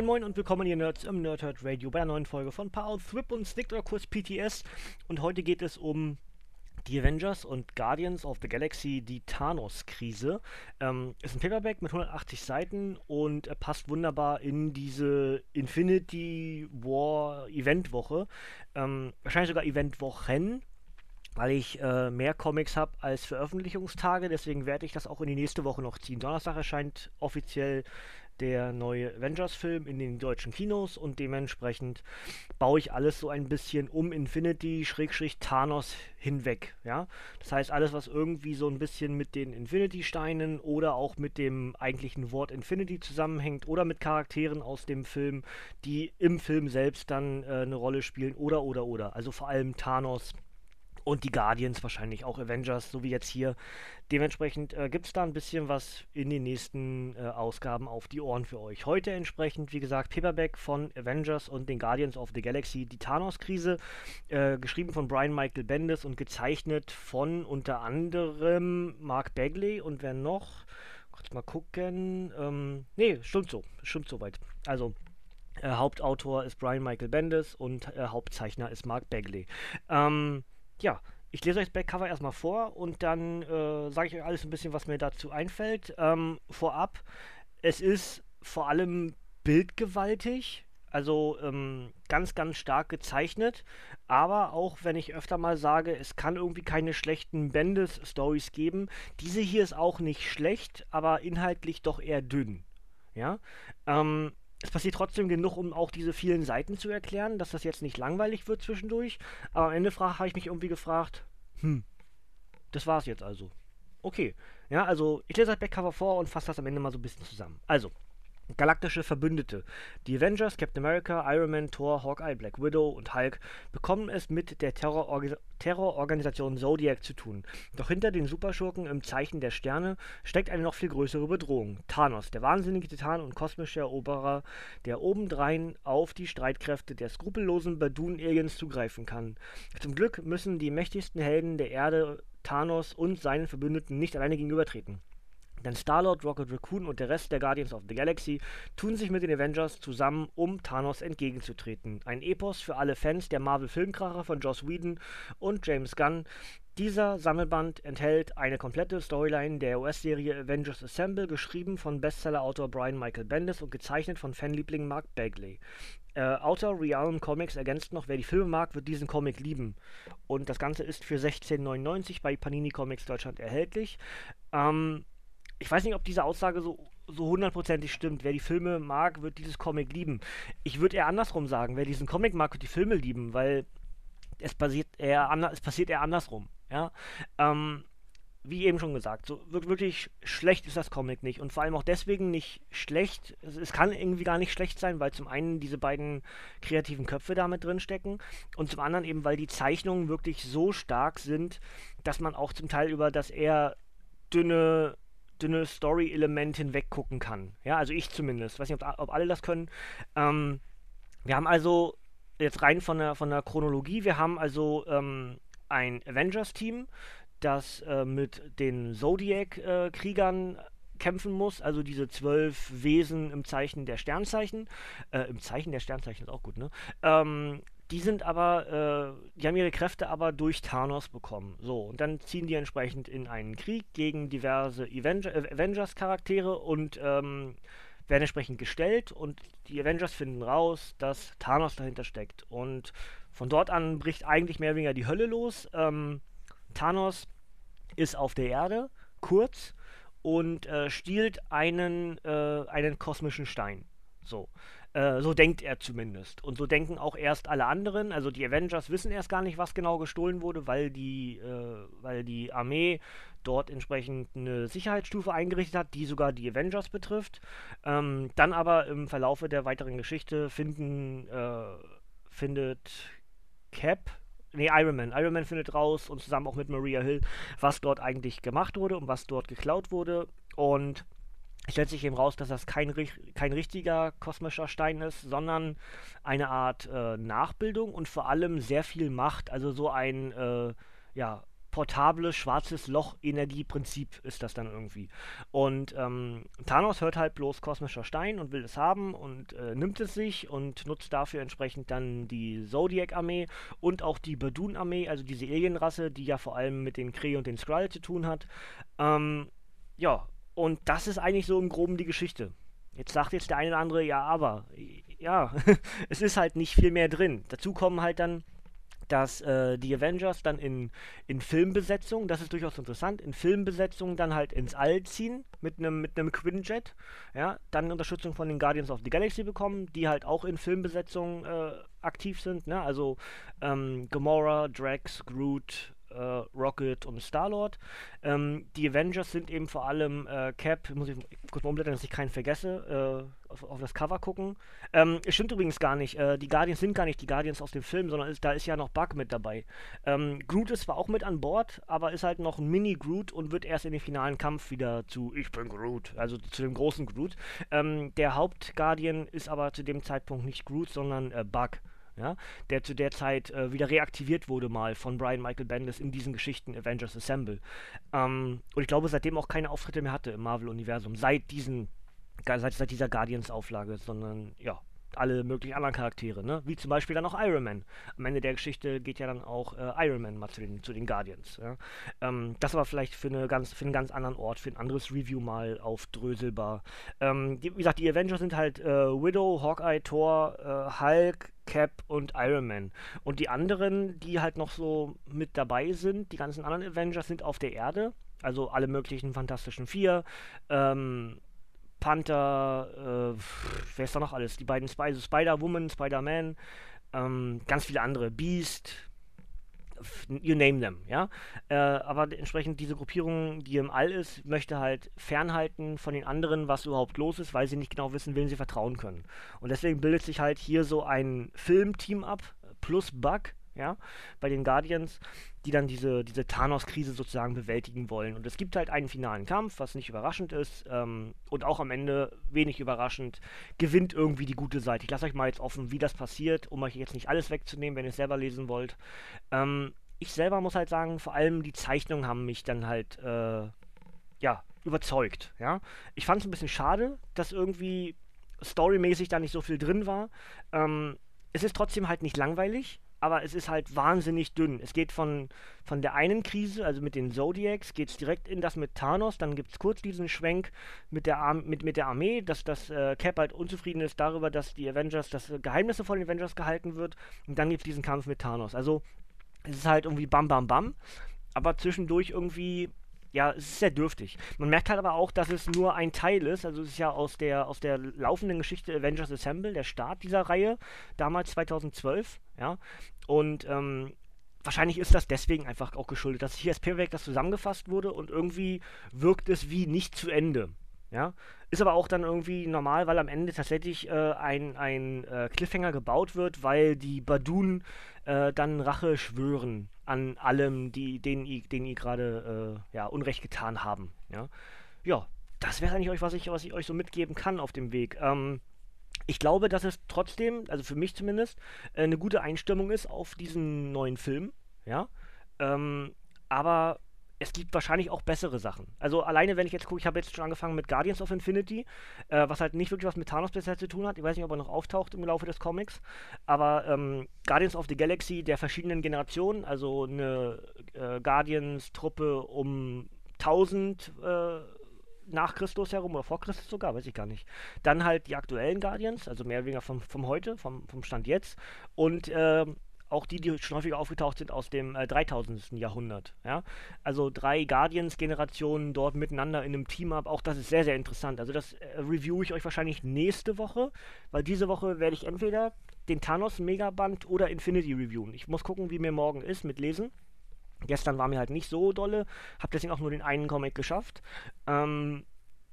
Moin Moin und willkommen ihr Nerds im Nerdhurt Radio bei einer neuen Folge von Power Thrip und Stick oder Kurs PTS. Und heute geht es um die Avengers und Guardians of the Galaxy, die Thanos-Krise. Ähm, ist ein Paperback mit 180 Seiten und er passt wunderbar in diese Infinity War Eventwoche. Ähm, wahrscheinlich sogar Eventwochen, weil ich äh, mehr Comics habe als Veröffentlichungstage. Deswegen werde ich das auch in die nächste Woche noch ziehen. Donnerstag erscheint offiziell der neue Avengers-Film in den deutschen Kinos und dementsprechend baue ich alles so ein bisschen um Infinity-Thanos hinweg. Ja? Das heißt, alles, was irgendwie so ein bisschen mit den Infinity-Steinen oder auch mit dem eigentlichen Wort Infinity zusammenhängt oder mit Charakteren aus dem Film, die im Film selbst dann äh, eine Rolle spielen oder oder oder. Also vor allem Thanos und die Guardians wahrscheinlich auch Avengers, so wie jetzt hier. Dementsprechend äh, gibt es da ein bisschen was in den nächsten äh, Ausgaben auf die Ohren für euch. Heute entsprechend, wie gesagt, Paperback von Avengers und den Guardians of the Galaxy, die Thanos-Krise, äh, geschrieben von Brian Michael Bendis und gezeichnet von unter anderem Mark Bagley und wer noch? Kurz mal gucken. Ähm, nee, stimmt so, stimmt soweit. Also, äh, Hauptautor ist Brian Michael Bendis und äh, Hauptzeichner ist Mark Bagley. Ähm, ja, ich lese euch das Backcover erstmal vor und dann äh, sage ich euch alles ein bisschen, was mir dazu einfällt. Ähm, vorab, es ist vor allem bildgewaltig, also ähm, ganz, ganz stark gezeichnet. Aber auch wenn ich öfter mal sage, es kann irgendwie keine schlechten Bendis-Stories geben, diese hier ist auch nicht schlecht, aber inhaltlich doch eher dünn. Ja, ähm, es passiert trotzdem genug, um auch diese vielen Seiten zu erklären, dass das jetzt nicht langweilig wird zwischendurch. Aber am Ende habe ich mich irgendwie gefragt, hm, das war's jetzt also. Okay, ja, also ich lese das Backcover vor und fasse das am Ende mal so ein bisschen zusammen. Also, Galaktische Verbündete. Die Avengers, Captain America, Iron Man, Thor, Hawkeye, Black Widow und Hulk bekommen es mit der Terrororga Terrororganisation Zodiac zu tun. Doch hinter den Superschurken im Zeichen der Sterne steckt eine noch viel größere Bedrohung. Thanos, der wahnsinnige Titan und kosmische Eroberer, der obendrein auf die Streitkräfte der skrupellosen Badoon-Aliens zugreifen kann. Zum Glück müssen die mächtigsten Helden der Erde Thanos und seinen Verbündeten nicht alleine gegenübertreten. Denn Star-Lord, Rocket Raccoon und der Rest der Guardians of the Galaxy tun sich mit den Avengers zusammen, um Thanos entgegenzutreten. Ein Epos für alle Fans der Marvel-Filmkracher von Joss Whedon und James Gunn. Dieser Sammelband enthält eine komplette Storyline der US-Serie Avengers Assemble, geschrieben von Bestseller-Autor Brian Michael Bendis und gezeichnet von Fanliebling Mark Bagley. Äh, Autor Realm Comics ergänzt noch, wer die Filme mag, wird diesen Comic lieben. Und das Ganze ist für 16,99 bei Panini Comics Deutschland erhältlich. Ähm, ich weiß nicht, ob diese Aussage so so hundertprozentig stimmt. Wer die Filme mag, wird dieses Comic lieben. Ich würde eher andersrum sagen, wer diesen Comic mag, wird die Filme lieben, weil es passiert eher, es passiert eher andersrum. Ja? Ähm, wie eben schon gesagt, so wirklich schlecht ist das Comic nicht. Und vor allem auch deswegen nicht schlecht. Es, es kann irgendwie gar nicht schlecht sein, weil zum einen diese beiden kreativen Köpfe damit drin stecken und zum anderen eben, weil die Zeichnungen wirklich so stark sind, dass man auch zum Teil über das eher dünne dünne Story-Element hinweg gucken kann. Ja, also ich zumindest. Weiß nicht, ob, ob alle das können. Ähm, wir haben also jetzt rein von der, von der Chronologie, wir haben also ähm, ein Avengers-Team, das äh, mit den Zodiac-Kriegern äh, kämpfen muss, also diese zwölf Wesen im Zeichen der Sternzeichen. Äh, Im Zeichen der Sternzeichen ist auch gut, ne? Ähm, die sind aber, äh, die haben ihre Kräfte aber durch Thanos bekommen. So, und dann ziehen die entsprechend in einen Krieg gegen diverse äh, Avengers-Charaktere und ähm, werden entsprechend gestellt und die Avengers finden raus, dass Thanos dahinter steckt. Und von dort an bricht eigentlich mehr oder weniger die Hölle los. Ähm, Thanos ist auf der Erde, kurz, und äh, stiehlt einen, äh, einen kosmischen Stein. So. Äh, so denkt er zumindest. Und so denken auch erst alle anderen. Also die Avengers wissen erst gar nicht, was genau gestohlen wurde, weil die, äh, weil die Armee dort entsprechend eine Sicherheitsstufe eingerichtet hat, die sogar die Avengers betrifft. Ähm, dann aber im Verlaufe der weiteren Geschichte finden, äh, findet Cap, nee, Iron Man. Iron Man findet raus und zusammen auch mit Maria Hill, was dort eigentlich gemacht wurde und was dort geklaut wurde. Und stellt sich eben raus, dass das kein, kein richtiger kosmischer Stein ist, sondern eine Art äh, Nachbildung und vor allem sehr viel Macht. Also so ein, äh, ja, portables schwarzes Loch-Energieprinzip ist das dann irgendwie. Und ähm, Thanos hört halt bloß kosmischer Stein und will es haben und äh, nimmt es sich und nutzt dafür entsprechend dann die Zodiac-Armee und auch die Badun-Armee, also diese Alienrasse, die ja vor allem mit den Kree und den Skrull zu tun hat. Ähm, ja, und das ist eigentlich so im Groben die Geschichte. Jetzt sagt jetzt der eine oder andere, ja, aber, ja, es ist halt nicht viel mehr drin. Dazu kommen halt dann dass äh, die Avengers dann in, in Filmbesetzung, das ist durchaus interessant, in Filmbesetzung dann halt ins All ziehen mit einem mit Quinjet, ja, dann Unterstützung von den Guardians of the Galaxy bekommen, die halt auch in Filmbesetzung äh, aktiv sind, ne? Also ähm, Gamora, Drax, Groot, Rocket und Star-Lord. Ähm, die Avengers sind eben vor allem äh, Cap, muss ich kurz mal umblättern, dass ich keinen vergesse, äh, auf, auf, das Cover gucken. Ähm, es stimmt übrigens gar nicht, äh, die Guardians sind gar nicht die Guardians aus dem Film, sondern ist, da ist ja noch Bug mit dabei. Ähm, Groot ist zwar auch mit an Bord, aber ist halt noch ein Mini-Groot und wird erst in den finalen Kampf wieder zu Ich bin Groot, also zu dem großen Groot. Ähm, der Haupt-Guardian ist aber zu dem Zeitpunkt nicht Groot, sondern äh, Bug ja, der zu der Zeit äh, wieder reaktiviert wurde mal von Brian Michael Bendis in diesen Geschichten Avengers Assemble. Ähm, und ich glaube, seitdem auch keine Auftritte mehr hatte im Marvel-Universum, seit diesen, seit, seit dieser Guardians-Auflage, sondern ja, alle möglichen anderen Charaktere, ne? Wie zum Beispiel dann auch Iron Man. Am Ende der Geschichte geht ja dann auch äh, Iron Man mal zu den, zu den Guardians. Ja? Ähm, das aber vielleicht für, eine ganz, für einen ganz anderen Ort, für ein anderes Review mal aufdröselbar. Ähm, die, wie gesagt, die Avengers sind halt äh, Widow, Hawkeye, Thor, äh, Hulk, Cap und Iron Man. Und die anderen, die halt noch so mit dabei sind, die ganzen anderen Avengers sind auf der Erde. Also alle möglichen Fantastischen Vier, ähm, Panther, äh, wer ist da noch alles? Die beiden Sp also Spider-Woman, Spider-Man, ähm, ganz viele andere, Beast, you name them, ja. Äh, aber entsprechend diese Gruppierung, die im All ist, möchte halt fernhalten von den anderen, was überhaupt los ist, weil sie nicht genau wissen, wem sie vertrauen können. Und deswegen bildet sich halt hier so ein Filmteam ab, plus Bug, ja, bei den Guardians, die dann diese, diese Thanos-Krise sozusagen bewältigen wollen. Und es gibt halt einen finalen Kampf, was nicht überraschend ist ähm, und auch am Ende wenig überraschend gewinnt irgendwie die gute Seite. Ich lasse euch mal jetzt offen, wie das passiert, um euch jetzt nicht alles wegzunehmen, wenn ihr es selber lesen wollt. Ähm, ich selber muss halt sagen, vor allem die Zeichnungen haben mich dann halt, äh, ja, überzeugt, ja. Ich fand es ein bisschen schade, dass irgendwie storymäßig da nicht so viel drin war. Ähm, es ist trotzdem halt nicht langweilig, aber es ist halt wahnsinnig dünn. Es geht von, von der einen Krise, also mit den Zodiacs, geht es direkt in das mit Thanos, dann gibt es kurz diesen Schwenk mit der, Ar mit, mit der Armee, dass das äh, Cap halt unzufrieden ist darüber, dass die Avengers, dass äh, Geheimnisse von den Avengers gehalten wird und dann gibt es diesen Kampf mit Thanos. Also es ist halt irgendwie bam bam bam, aber zwischendurch irgendwie ja, es ist sehr dürftig. Man merkt halt aber auch, dass es nur ein Teil ist. Also es ist ja aus der, aus der laufenden Geschichte Avengers Assemble, der Start dieser Reihe, damals 2012, ja. Und ähm, wahrscheinlich ist das deswegen einfach auch geschuldet, dass hier als Paperback das zusammengefasst wurde und irgendwie wirkt es wie nicht zu Ende. Ja, ist aber auch dann irgendwie normal, weil am Ende tatsächlich äh, ein, ein äh, Cliffhanger gebaut wird, weil die Badun äh, dann Rache schwören an allem, die, denen, denen ihr gerade äh, ja, Unrecht getan haben. Ja, ja das wäre eigentlich euch, was ich, was ich euch so mitgeben kann auf dem Weg. Ähm, ich glaube, dass es trotzdem, also für mich zumindest, äh, eine gute Einstimmung ist auf diesen neuen Film. Ja, ähm, aber es gibt wahrscheinlich auch bessere Sachen. Also alleine, wenn ich jetzt gucke, ich habe jetzt schon angefangen mit Guardians of Infinity, äh, was halt nicht wirklich was mit Thanos bisher zu tun hat. Ich weiß nicht, ob er noch auftaucht im Laufe des Comics. Aber ähm, Guardians of the Galaxy der verschiedenen Generationen, also eine äh, Guardians-Truppe um 1000 äh, nach Christus herum oder vor Christus sogar, weiß ich gar nicht. Dann halt die aktuellen Guardians, also mehr oder weniger vom, vom heute, vom, vom Stand jetzt. Und ähm, auch die, die schon häufiger aufgetaucht sind aus dem äh, 3000. Jahrhundert. Ja? Also drei Guardians-Generationen dort miteinander in einem Team-Up, auch das ist sehr, sehr interessant. Also das äh, review ich euch wahrscheinlich nächste Woche, weil diese Woche werde ich entweder den Thanos Megaband oder Infinity reviewen. Ich muss gucken, wie mir morgen ist mit Lesen. Gestern war mir halt nicht so dolle, habe deswegen auch nur den einen Comic geschafft. Ähm,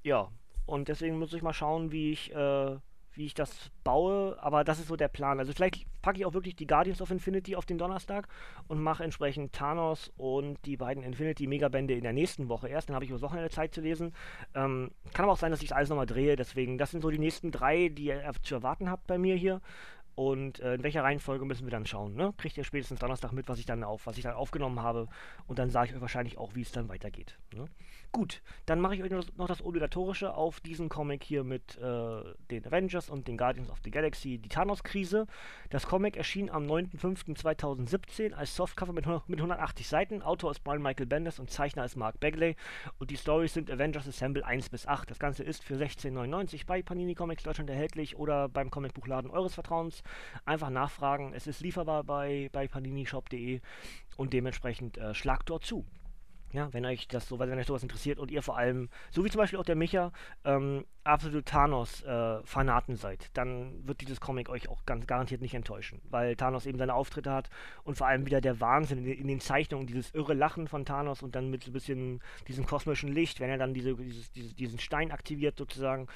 ja, und deswegen muss ich mal schauen, wie ich, äh, wie ich das baue. Aber das ist so der Plan. Also vielleicht packe ich auch wirklich die Guardians of Infinity auf den Donnerstag und mache entsprechend Thanos und die beiden Infinity Megabände in der nächsten Woche erst. Dann habe ich über Wochenende Zeit zu lesen. Ähm, kann aber auch sein, dass ich alles nochmal drehe. Deswegen, das sind so die nächsten drei, die ihr zu erwarten habt bei mir hier. Und äh, in welcher Reihenfolge müssen wir dann schauen? Ne? Kriegt ihr spätestens Donnerstag mit, was ich dann auf, was ich dann aufgenommen habe. Und dann sage ich euch wahrscheinlich auch, wie es dann weitergeht. Ne? Gut, dann mache ich euch noch das Obligatorische auf diesen Comic hier mit äh, den Avengers und den Guardians of the Galaxy, die Thanos-Krise. Das Comic erschien am 9.05.2017 als Softcover mit, mit 180 Seiten. Autor ist Brian Michael Bendis und Zeichner ist Mark Bagley. Und die Stories sind Avengers Assemble 1 bis 8. Das Ganze ist für 16,99 bei Panini Comics Deutschland erhältlich oder beim Comicbuchladen eures Vertrauens. Einfach nachfragen. Es ist lieferbar bei, bei paninishop.de und dementsprechend äh, schlagt dort zu. Ja, wenn euch das so, wenn euch sowas interessiert und ihr vor allem, so wie zum Beispiel auch der Micha, ähm, absolute Thanos-Fanaten äh, seid, dann wird dieses Comic euch auch ganz garantiert nicht enttäuschen, weil Thanos eben seine Auftritte hat und vor allem wieder der Wahnsinn in, in den Zeichnungen, dieses irre Lachen von Thanos und dann mit so ein bisschen diesem kosmischen Licht, wenn er dann diese, dieses, dieses, diesen Stein aktiviert sozusagen.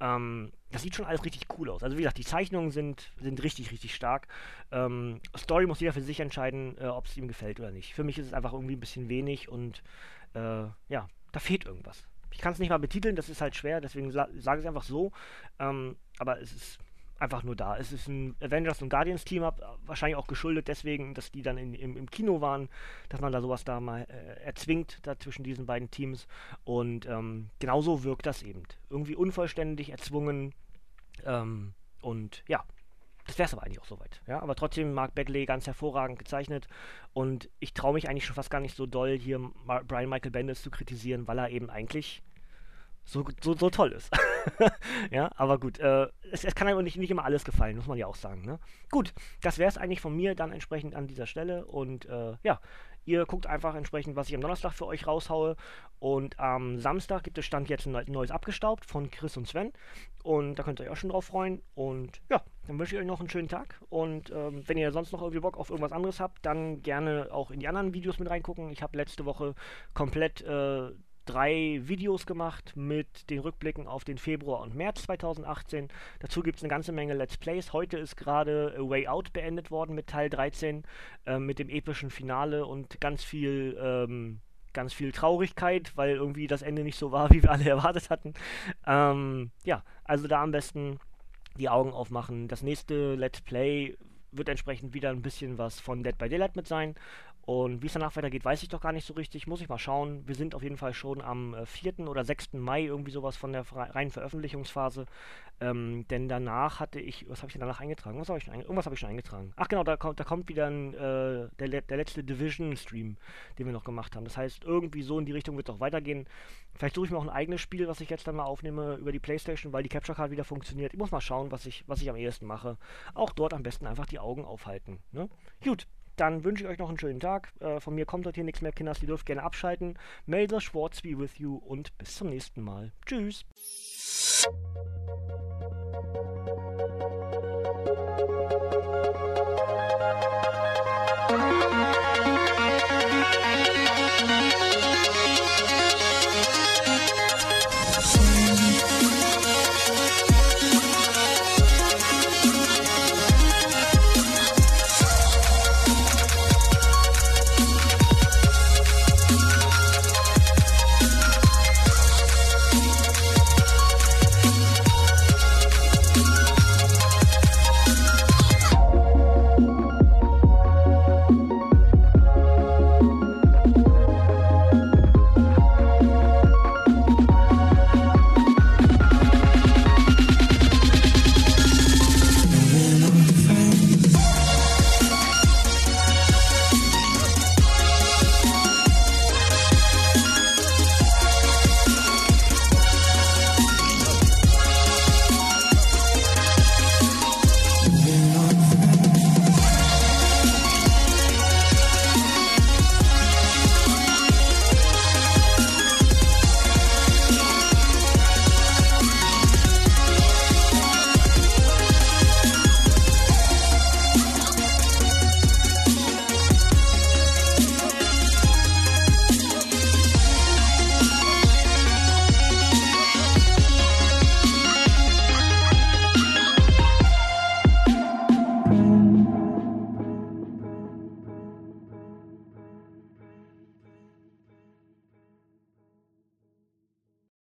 Ähm, das sieht schon alles richtig cool aus. Also wie gesagt, die Zeichnungen sind, sind richtig, richtig stark. Ähm, Story muss jeder für sich entscheiden, äh, ob es ihm gefällt oder nicht. Für mich ist es einfach irgendwie ein bisschen wenig und äh, ja, da fehlt irgendwas. Ich kann es nicht mal betiteln, das ist halt schwer, deswegen sage ich es einfach so. Ähm, aber es ist einfach nur da. Es ist ein Avengers und Guardians Team-Up, wahrscheinlich auch geschuldet deswegen, dass die dann in, im, im, Kino waren, dass man da sowas da mal äh, erzwingt, da zwischen diesen beiden Teams. Und ähm, genauso wirkt das eben. Irgendwie unvollständig, erzwungen. Ähm, und ja, das wäre es aber eigentlich auch soweit. Ja, aber trotzdem Mark Bagley ganz hervorragend gezeichnet und ich traue mich eigentlich schon fast gar nicht so doll, hier Mar Brian Michael Bendis zu kritisieren, weil er eben eigentlich so, so, so toll ist. ja, aber gut, äh, es, es, kann einem nicht, nicht immer alles gefallen, muss man ja auch sagen. Ne? Gut, das wäre es eigentlich von mir dann entsprechend an dieser Stelle und äh, ja, Ihr guckt einfach entsprechend, was ich am Donnerstag für euch raushaue. Und am Samstag gibt es Stand jetzt ein neues abgestaubt von Chris und Sven. Und da könnt ihr euch auch schon drauf freuen. Und ja, dann wünsche ich euch noch einen schönen Tag. Und ähm, wenn ihr sonst noch irgendwie Bock auf irgendwas anderes habt, dann gerne auch in die anderen Videos mit reingucken. Ich habe letzte Woche komplett äh, drei Videos gemacht mit den Rückblicken auf den Februar und März 2018. Dazu gibt es eine ganze Menge Let's Plays. Heute ist gerade A Way Out beendet worden mit Teil 13, äh, mit dem epischen Finale und ganz viel, ähm, ganz viel Traurigkeit, weil irgendwie das Ende nicht so war, wie wir alle erwartet hatten. Ähm, ja, also da am besten die Augen aufmachen. Das nächste Let's Play wird entsprechend wieder ein bisschen was von Dead by Daylight mit sein. Und wie es danach weitergeht, weiß ich doch gar nicht so richtig. Muss ich mal schauen. Wir sind auf jeden Fall schon am äh, 4. oder 6. Mai irgendwie sowas von der reinen Veröffentlichungsphase. Ähm, denn danach hatte ich, was habe ich denn danach eingetragen? Was hab ich schon Irgendwas habe ich schon eingetragen. Ach genau, da kommt, da kommt wieder ein, äh, der, der letzte Division-Stream, den wir noch gemacht haben. Das heißt, irgendwie so in die Richtung wird es auch weitergehen. Vielleicht suche ich mir auch ein eigenes Spiel, was ich jetzt dann mal aufnehme über die Playstation, weil die Capture Card wieder funktioniert. Ich muss mal schauen, was ich, was ich am ehesten mache. Auch dort am besten einfach die Augen aufhalten. Ne? Gut, dann wünsche ich euch noch einen schönen Tag. Äh, von mir kommt heute hier nichts mehr, Kinders. Ihr dürft gerne abschalten. Melder Schwartz be with you und bis zum nächsten Mal. Tschüss.